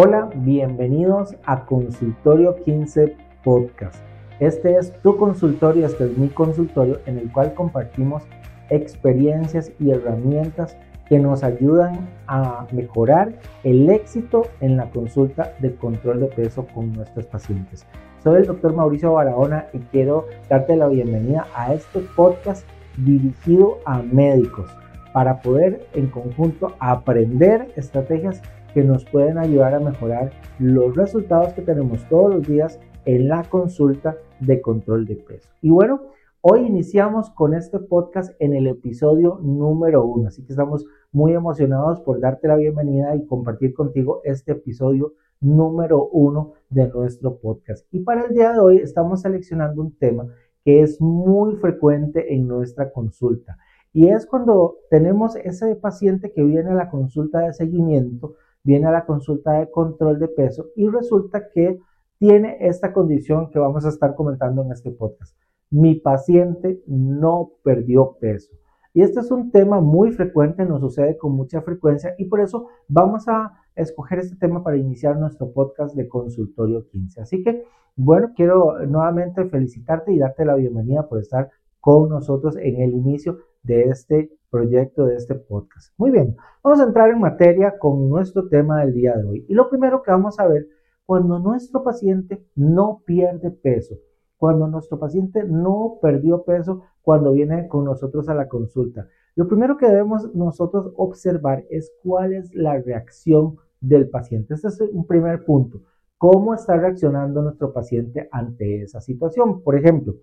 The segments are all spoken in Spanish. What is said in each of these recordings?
Hola, bienvenidos a Consultorio 15 Podcast. Este es tu consultorio, este es mi consultorio en el cual compartimos experiencias y herramientas que nos ayudan a mejorar el éxito en la consulta de control de peso con nuestros pacientes. Soy el doctor Mauricio Barahona y quiero darte la bienvenida a este podcast dirigido a médicos para poder en conjunto aprender estrategias que nos pueden ayudar a mejorar los resultados que tenemos todos los días en la consulta de control de peso. Y bueno, hoy iniciamos con este podcast en el episodio número uno, así que estamos muy emocionados por darte la bienvenida y compartir contigo este episodio número uno de nuestro podcast. Y para el día de hoy estamos seleccionando un tema que es muy frecuente en nuestra consulta. Y es cuando tenemos ese paciente que viene a la consulta de seguimiento, viene a la consulta de control de peso y resulta que tiene esta condición que vamos a estar comentando en este podcast. Mi paciente no perdió peso. Y este es un tema muy frecuente, nos sucede con mucha frecuencia y por eso vamos a escoger este tema para iniciar nuestro podcast de consultorio 15. Así que, bueno, quiero nuevamente felicitarte y darte la bienvenida por estar con nosotros en el inicio de este proyecto, de este podcast. Muy bien, vamos a entrar en materia con nuestro tema del día de hoy. Y lo primero que vamos a ver, cuando nuestro paciente no pierde peso, cuando nuestro paciente no perdió peso cuando viene con nosotros a la consulta. Lo primero que debemos nosotros observar es cuál es la reacción del paciente. Este es un primer punto. ¿Cómo está reaccionando nuestro paciente ante esa situación? Por ejemplo,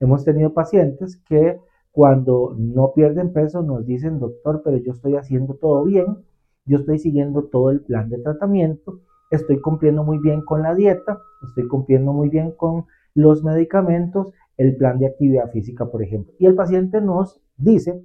hemos tenido pacientes que cuando no pierden peso nos dicen, doctor, pero yo estoy haciendo todo bien, yo estoy siguiendo todo el plan de tratamiento, estoy cumpliendo muy bien con la dieta, estoy cumpliendo muy bien con los medicamentos, el plan de actividad física, por ejemplo. Y el paciente nos dice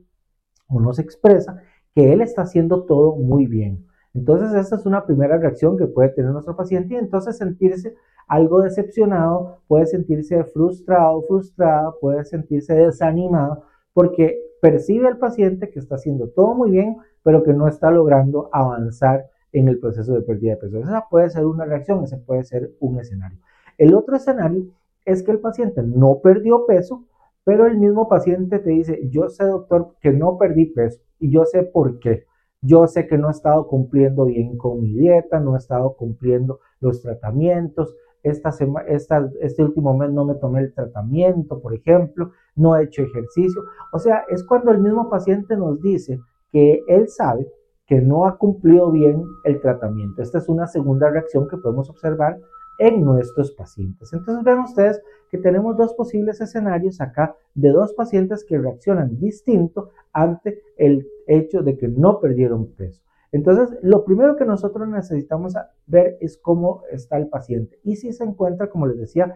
o nos expresa que él está haciendo todo muy bien. Entonces, esta es una primera reacción que puede tener nuestro paciente y entonces sentirse algo decepcionado, puede sentirse frustrado, frustrada, puede sentirse desanimado porque percibe el paciente que está haciendo todo muy bien, pero que no está logrando avanzar en el proceso de pérdida de peso. Esa puede ser una reacción, ese puede ser un escenario. El otro escenario es que el paciente no perdió peso, pero el mismo paciente te dice, yo sé doctor que no perdí peso y yo sé por qué. Yo sé que no he estado cumpliendo bien con mi dieta, no he estado cumpliendo los tratamientos, este último mes no me tomé el tratamiento, por ejemplo, no he hecho ejercicio. O sea, es cuando el mismo paciente nos dice que él sabe que no ha cumplido bien el tratamiento. Esta es una segunda reacción que podemos observar en nuestros pacientes. Entonces ven ustedes que tenemos dos posibles escenarios acá de dos pacientes que reaccionan distinto ante el hecho de que no perdieron peso. Entonces, lo primero que nosotros necesitamos ver es cómo está el paciente y si se encuentra, como les decía,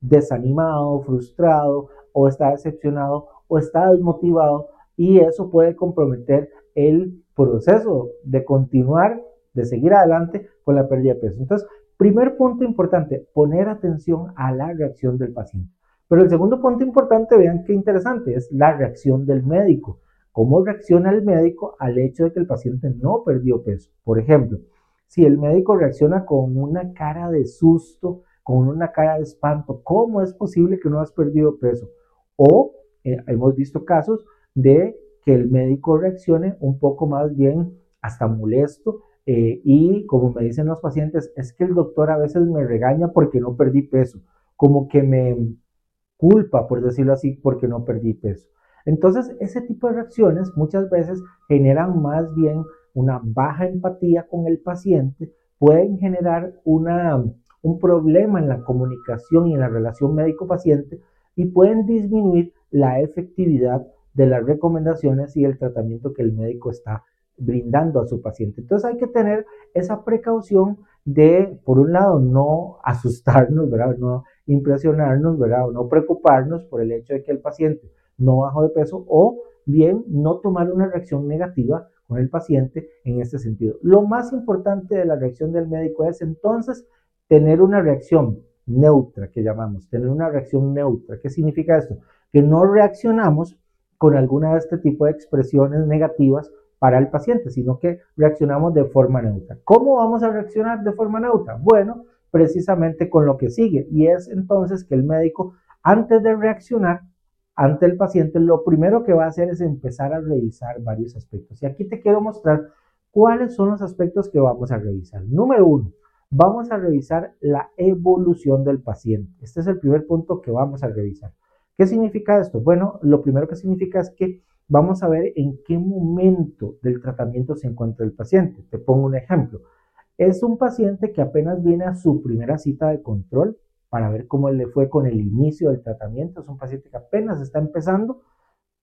desanimado, frustrado o está decepcionado o está desmotivado y eso puede comprometer el proceso de continuar, de seguir adelante con la pérdida de peso. Entonces, Primer punto importante, poner atención a la reacción del paciente. Pero el segundo punto importante, vean qué interesante, es la reacción del médico. ¿Cómo reacciona el médico al hecho de que el paciente no perdió peso? Por ejemplo, si el médico reacciona con una cara de susto, con una cara de espanto, ¿cómo es posible que no has perdido peso? O eh, hemos visto casos de que el médico reaccione un poco más bien hasta molesto, eh, y como me dicen los pacientes, es que el doctor a veces me regaña porque no perdí peso, como que me culpa, por decirlo así, porque no perdí peso. Entonces, ese tipo de reacciones muchas veces generan más bien una baja empatía con el paciente, pueden generar una, un problema en la comunicación y en la relación médico-paciente y pueden disminuir la efectividad de las recomendaciones y el tratamiento que el médico está brindando a su paciente. Entonces hay que tener esa precaución de, por un lado, no asustarnos, ¿verdad? No impresionarnos, ¿verdad? No preocuparnos por el hecho de que el paciente no bajó de peso o bien no tomar una reacción negativa con el paciente en este sentido. Lo más importante de la reacción del médico es entonces tener una reacción neutra, que llamamos, tener una reacción neutra. ¿Qué significa esto? Que no reaccionamos con alguna de este tipo de expresiones negativas para el paciente, sino que reaccionamos de forma neutra. ¿Cómo vamos a reaccionar de forma neutra? Bueno, precisamente con lo que sigue, y es entonces que el médico, antes de reaccionar ante el paciente, lo primero que va a hacer es empezar a revisar varios aspectos. Y aquí te quiero mostrar cuáles son los aspectos que vamos a revisar. Número uno, vamos a revisar la evolución del paciente. Este es el primer punto que vamos a revisar. ¿Qué significa esto? Bueno, lo primero que significa es que vamos a ver en qué momento del tratamiento se encuentra el paciente. Te pongo un ejemplo. Es un paciente que apenas viene a su primera cita de control para ver cómo le fue con el inicio del tratamiento. Es un paciente que apenas está empezando,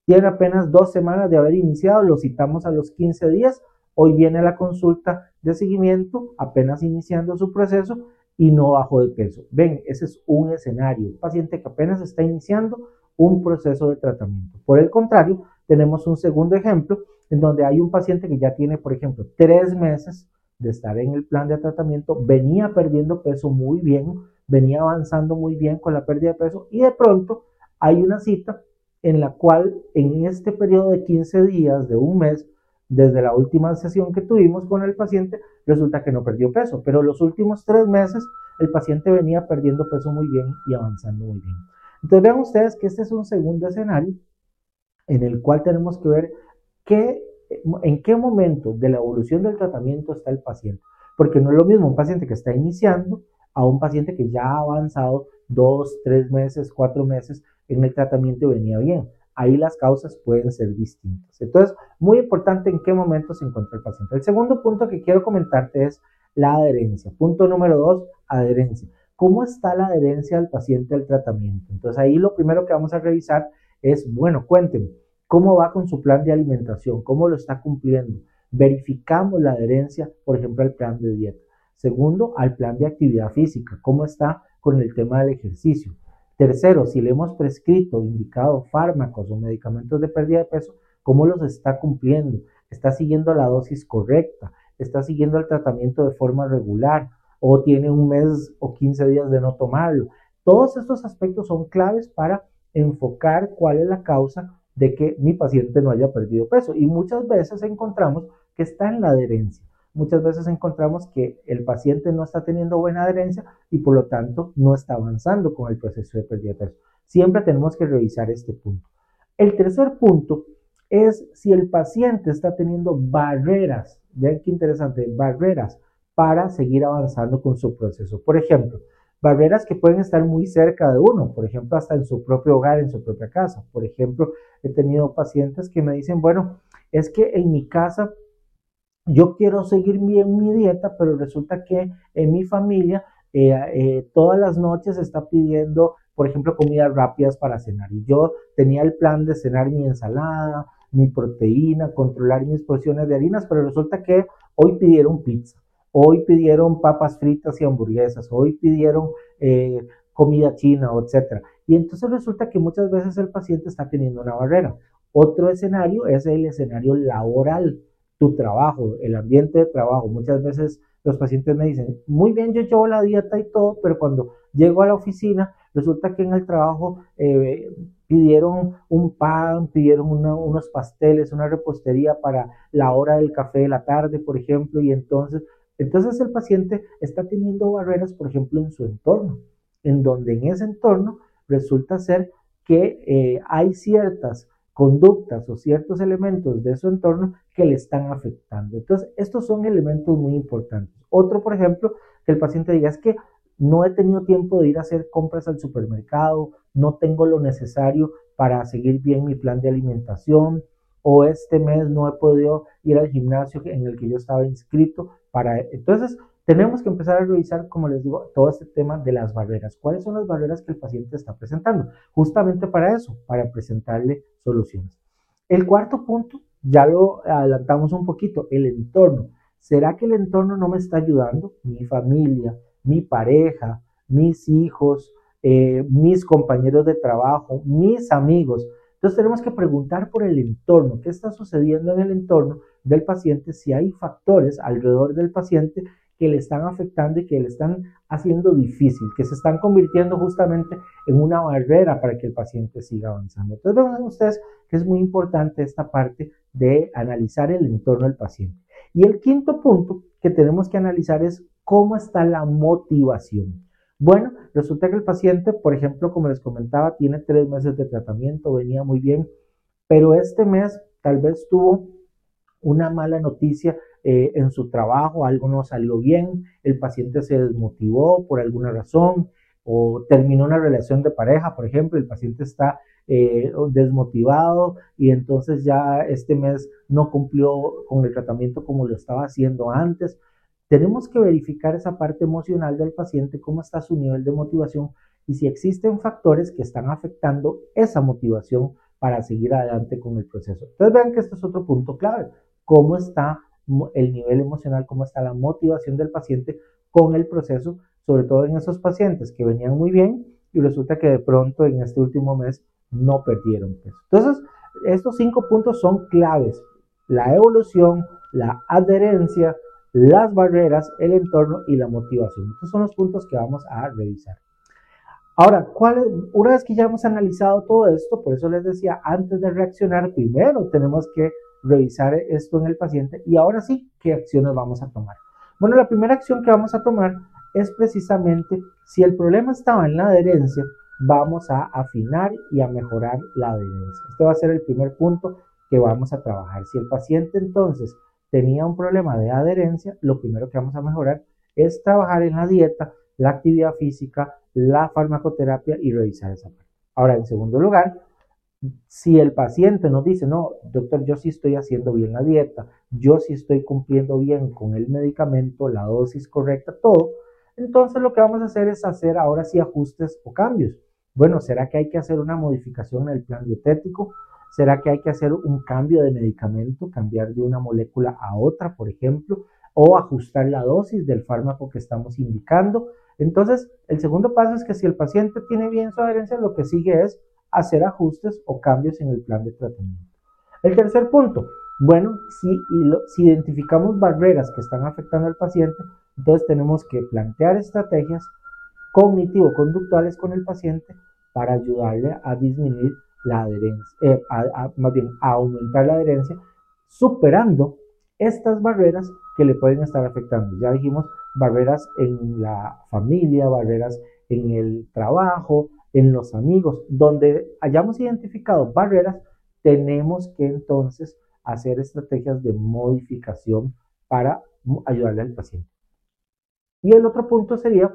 tiene apenas dos semanas de haber iniciado, lo citamos a los 15 días Hoy viene la consulta de seguimiento, apenas iniciando su proceso y no bajó de peso. Ven, ese es un escenario. paciente que apenas está iniciando un proceso de tratamiento. Por el contrario, tenemos un segundo ejemplo en donde hay un paciente que ya tiene, por ejemplo, tres meses de estar en el plan de tratamiento, venía perdiendo peso muy bien, venía avanzando muy bien con la pérdida de peso y de pronto hay una cita en la cual en este periodo de 15 días, de un mes, desde la última sesión que tuvimos con el paciente, resulta que no perdió peso, pero los últimos tres meses el paciente venía perdiendo peso muy bien y avanzando muy bien. Entonces vean ustedes que este es un segundo escenario en el cual tenemos que ver qué, en qué momento de la evolución del tratamiento está el paciente, porque no es lo mismo un paciente que está iniciando a un paciente que ya ha avanzado dos, tres meses, cuatro meses en el tratamiento y venía bien ahí las causas pueden ser distintas. Entonces, muy importante en qué momento se encuentra el paciente. El segundo punto que quiero comentarte es la adherencia. Punto número dos, adherencia. ¿Cómo está la adherencia del paciente al tratamiento? Entonces, ahí lo primero que vamos a revisar es, bueno, cuénteme, ¿cómo va con su plan de alimentación? ¿Cómo lo está cumpliendo? Verificamos la adherencia, por ejemplo, al plan de dieta. Segundo, al plan de actividad física. ¿Cómo está con el tema del ejercicio? Tercero, si le hemos prescrito, indicado fármacos o medicamentos de pérdida de peso, ¿cómo los está cumpliendo? ¿Está siguiendo la dosis correcta? ¿Está siguiendo el tratamiento de forma regular? ¿O tiene un mes o 15 días de no tomarlo? Todos estos aspectos son claves para enfocar cuál es la causa de que mi paciente no haya perdido peso. Y muchas veces encontramos que está en la adherencia muchas veces encontramos que el paciente no está teniendo buena adherencia y por lo tanto no está avanzando con el proceso de pérdida de peso. Siempre tenemos que revisar este punto. El tercer punto es si el paciente está teniendo barreras, vean qué interesante, barreras para seguir avanzando con su proceso. Por ejemplo, barreras que pueden estar muy cerca de uno, por ejemplo, hasta en su propio hogar, en su propia casa. Por ejemplo, he tenido pacientes que me dicen, bueno, es que en mi casa yo quiero seguir bien mi dieta, pero resulta que en mi familia eh, eh, todas las noches está pidiendo, por ejemplo, comidas rápidas para cenar. Y yo tenía el plan de cenar mi ensalada, mi proteína, controlar mis porciones de harinas, pero resulta que hoy pidieron pizza, hoy pidieron papas fritas y hamburguesas, hoy pidieron eh, comida china, etc. Y entonces resulta que muchas veces el paciente está teniendo una barrera. Otro escenario es el escenario laboral tu trabajo, el ambiente de trabajo. Muchas veces los pacientes me dicen, muy bien, yo llevo la dieta y todo, pero cuando llego a la oficina, resulta que en el trabajo eh, pidieron un pan, pidieron unos pasteles, una repostería para la hora del café de la tarde, por ejemplo, y entonces, entonces el paciente está teniendo barreras, por ejemplo, en su entorno, en donde en ese entorno resulta ser que eh, hay ciertas conductas o ciertos elementos de su entorno que le están afectando. Entonces, estos son elementos muy importantes. Otro, por ejemplo, que el paciente diga es que no he tenido tiempo de ir a hacer compras al supermercado, no tengo lo necesario para seguir bien mi plan de alimentación o este mes no he podido ir al gimnasio en el que yo estaba inscrito para entonces tenemos que empezar a revisar, como les digo, todo este tema de las barreras. ¿Cuáles son las barreras que el paciente está presentando? Justamente para eso, para presentarle soluciones. El cuarto punto, ya lo adelantamos un poquito, el entorno. ¿Será que el entorno no me está ayudando? Mi familia, mi pareja, mis hijos, eh, mis compañeros de trabajo, mis amigos. Entonces tenemos que preguntar por el entorno, qué está sucediendo en el entorno del paciente, si hay factores alrededor del paciente que le están afectando y que le están haciendo difícil, que se están convirtiendo justamente en una barrera para que el paciente siga avanzando. Entonces, vean ustedes que es muy importante esta parte de analizar el entorno del paciente. Y el quinto punto que tenemos que analizar es cómo está la motivación. Bueno, resulta que el paciente, por ejemplo, como les comentaba, tiene tres meses de tratamiento, venía muy bien, pero este mes tal vez tuvo una mala noticia eh, en su trabajo, algo no salió bien, el paciente se desmotivó por alguna razón o terminó una relación de pareja, por ejemplo, el paciente está eh, desmotivado y entonces ya este mes no cumplió con el tratamiento como lo estaba haciendo antes. Tenemos que verificar esa parte emocional del paciente, cómo está su nivel de motivación y si existen factores que están afectando esa motivación para seguir adelante con el proceso. Entonces vean que este es otro punto clave, cómo está el nivel emocional, cómo está la motivación del paciente con el proceso, sobre todo en esos pacientes que venían muy bien y resulta que de pronto en este último mes no perdieron peso. Entonces, estos cinco puntos son claves. La evolución, la adherencia, las barreras, el entorno y la motivación. Estos son los puntos que vamos a revisar. Ahora, una vez que ya hemos analizado todo esto, por eso les decía, antes de reaccionar, primero tenemos que revisar esto en el paciente y ahora sí, ¿qué acciones vamos a tomar? Bueno, la primera acción que vamos a tomar es precisamente si el problema estaba en la adherencia, vamos a afinar y a mejorar la adherencia. Este va a ser el primer punto que vamos a trabajar. Si el paciente entonces tenía un problema de adherencia, lo primero que vamos a mejorar es trabajar en la dieta, la actividad física, la farmacoterapia y revisar esa parte. Ahora, en segundo lugar, si el paciente nos dice, no, doctor, yo sí estoy haciendo bien la dieta, yo sí estoy cumpliendo bien con el medicamento, la dosis correcta, todo, entonces lo que vamos a hacer es hacer ahora sí ajustes o cambios. Bueno, ¿será que hay que hacer una modificación en el plan dietético? ¿Será que hay que hacer un cambio de medicamento, cambiar de una molécula a otra, por ejemplo? O ajustar la dosis del fármaco que estamos indicando. Entonces, el segundo paso es que si el paciente tiene bien su adherencia, lo que sigue es hacer ajustes o cambios en el plan de tratamiento. El tercer punto, bueno, si, si identificamos barreras que están afectando al paciente, entonces tenemos que plantear estrategias cognitivo-conductuales con el paciente para ayudarle a disminuir la adherencia, eh, más bien a aumentar la adherencia, superando estas barreras que le pueden estar afectando. Ya dijimos barreras en la familia, barreras en el trabajo, en los amigos, donde hayamos identificado barreras, tenemos que entonces hacer estrategias de modificación para ayudarle al paciente. Y el otro punto sería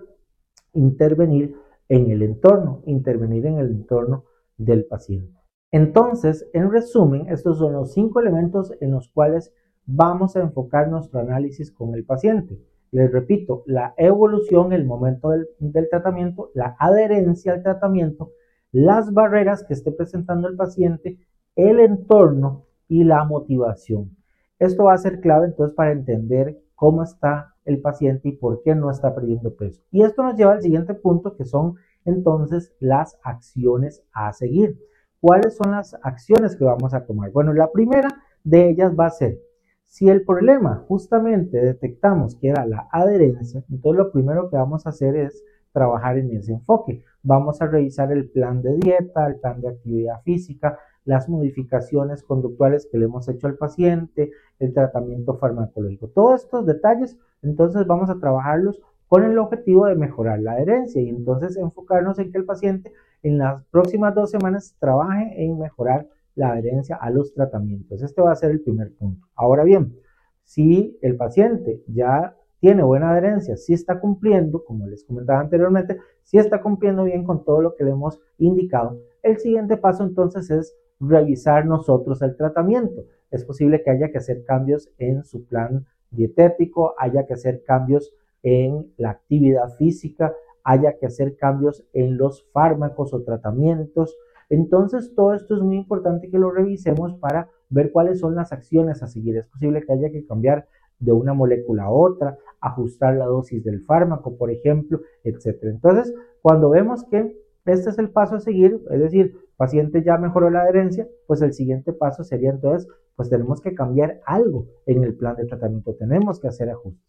intervenir en el entorno, intervenir en el entorno del paciente. Entonces, en resumen, estos son los cinco elementos en los cuales vamos a enfocar nuestro análisis con el paciente. Les repito, la evolución, el momento del, del, tratamiento, la adherencia al tratamiento, las barreras que esté presentando el paciente, el entorno y la motivación. Esto va a ser clave entonces para entender cómo está el paciente y por qué no está perdiendo peso. Y esto nos lleva al siguiente punto que son entonces las acciones a seguir. ¿Cuáles son las acciones que vamos a tomar? Bueno, la primera de ellas va a ser, si el problema justamente detectamos que era la adherencia, entonces lo primero que vamos a hacer es trabajar en ese enfoque. Vamos a revisar el plan de dieta, el plan de actividad física, las modificaciones conductuales que le hemos hecho al paciente, el tratamiento farmacológico. Todos estos detalles, entonces vamos a trabajarlos con el objetivo de mejorar la adherencia y entonces enfocarnos en que el paciente en las próximas dos semanas trabaje en mejorar la adherencia a los tratamientos. Este va a ser el primer punto. Ahora bien, si el paciente ya tiene buena adherencia, si está cumpliendo, como les comentaba anteriormente, si está cumpliendo bien con todo lo que le hemos indicado, el siguiente paso entonces es revisar nosotros el tratamiento. Es posible que haya que hacer cambios en su plan dietético, haya que hacer cambios en la actividad física, haya que hacer cambios en los fármacos o tratamientos. Entonces, todo esto es muy importante que lo revisemos para ver cuáles son las acciones a seguir. Es posible que haya que cambiar de una molécula a otra, ajustar la dosis del fármaco, por ejemplo, etc. Entonces, cuando vemos que este es el paso a seguir, es decir, paciente ya mejoró la adherencia, pues el siguiente paso sería entonces, pues tenemos que cambiar algo en el plan de tratamiento, tenemos que hacer ajustes.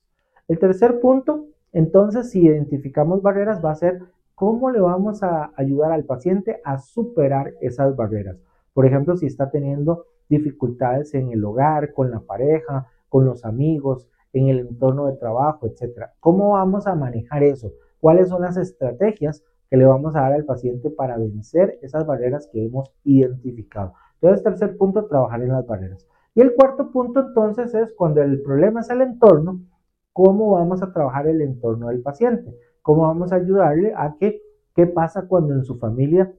El tercer punto, entonces, si identificamos barreras, va a ser cómo le vamos a ayudar al paciente a superar esas barreras. Por ejemplo, si está teniendo dificultades en el hogar, con la pareja, con los amigos, en el entorno de trabajo, etcétera. ¿Cómo vamos a manejar eso? ¿Cuáles son las estrategias que le vamos a dar al paciente para vencer esas barreras que hemos identificado? Entonces, tercer punto, trabajar en las barreras. Y el cuarto punto entonces es cuando el problema es el entorno, ¿cómo vamos a trabajar el entorno del paciente? ¿Cómo vamos a ayudarle a que, qué pasa cuando en su familia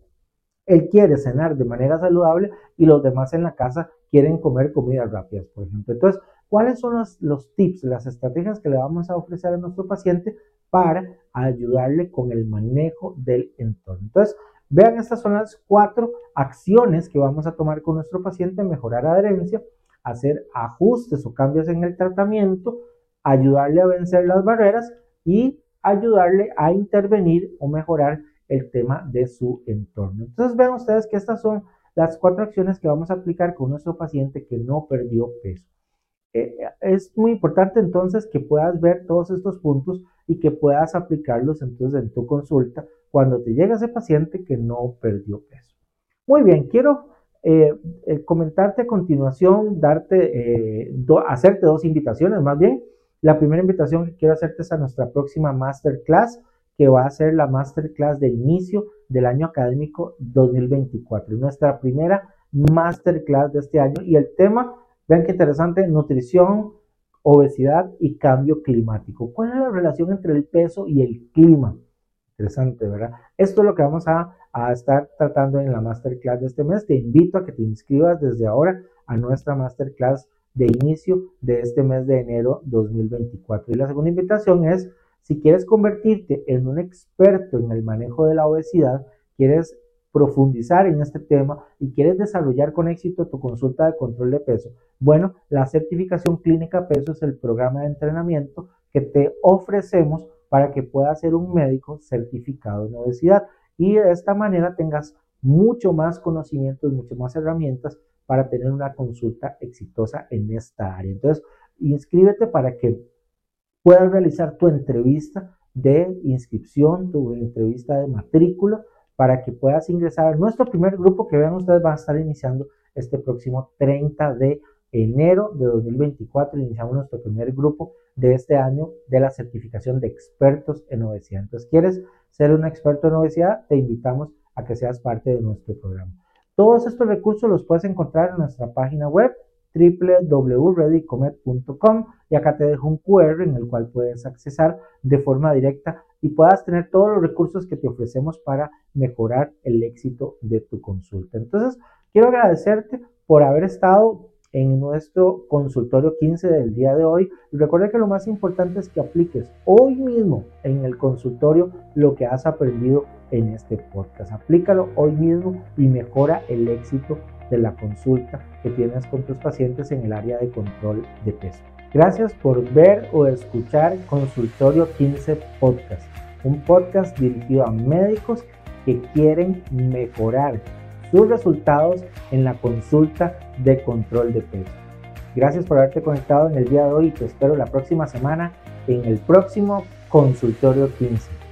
él quiere cenar de manera saludable y los demás en la casa quieren comer comidas rápidas, por ejemplo? Entonces, ¿cuáles son los, tips, las estrategias que le vamos a ofrecer a nuestro paciente para ayudarle con el manejo del entorno? Entonces, vean, estas son las cuatro acciones que vamos a tomar con nuestro paciente, mejorar adherencia, hacer ajustes o cambios en el tratamiento, ayudarle a vencer las barreras y ayudarle a intervenir o mejorar el tema de su entorno. Entonces vean ustedes que estas son las cuatro acciones que vamos a aplicar con nuestro paciente que no perdió peso. Eh, es muy importante entonces que puedas ver todos estos puntos y que puedas aplicarlos entonces en tu consulta cuando te llega ese paciente que no perdió peso. Muy bien, quiero eh, eh, comentarte a continuación, darte, eh, hacerte dos invitaciones más bien. La primera invitación que quiero hacerte es a nuestra próxima masterclass, que va a ser la masterclass de inicio del año académico 2024. Nuestra primera masterclass de este año y el tema, vean qué interesante, nutrición, obesidad y cambio climático. ¿Cuál es la relación entre el peso y el clima? Interesante, ¿verdad? Esto es lo que vamos a, estar tratando en la masterclass de este mes. Te invito a que te inscribas desde ahora a nuestra masterclass de inicio de este mes de enero 2024. Y la segunda invitación es, si quieres convertirte en un experto en el manejo de la obesidad, quieres profundizar en este tema y quieres desarrollar con éxito tu consulta de control de peso, bueno, la certificación clínica peso es el programa de entrenamiento que te ofrecemos para que puedas ser un médico certificado en obesidad y de esta manera tengas mucho más conocimientos, mucho más herramientas para tener una consulta exitosa en esta área. Entonces, inscríbete para que puedas realizar tu entrevista de inscripción, tu entrevista de matrícula, para que puedas ingresar a nuestro primer grupo que vean ustedes va a estar iniciando este próximo 30 de enero de 2024 iniciamos nuestro primer grupo de este año de la certificación de expertos en obesidad. Entonces, ¿quieres ser un experto en obesidad? Te invitamos a que seas parte de nuestro programa. Todos estos recursos los puedes encontrar en nuestra página web www.readycomer.com y acá te dejo un QR en el cual puedes accesar de forma directa y puedas tener todos los recursos que te ofrecemos para mejorar el éxito de tu consulta. Entonces, quiero agradecerte por haber estado en nuestro consultorio 15 del día de hoy. Y recuerda que lo más importante es que apliques hoy mismo en el consultorio lo que has aprendido en este podcast. Aplícalo hoy mismo y mejora el éxito de la consulta que tienes con tus pacientes en el área de control de peso. Gracias por ver o escuchar Consultorio 15 Podcast, un podcast dirigido a médicos que quieren mejorar sus resultados en la consulta de control de peso. Gracias por haberte conectado en el día de hoy y te espero la próxima semana en el próximo consultorio 15.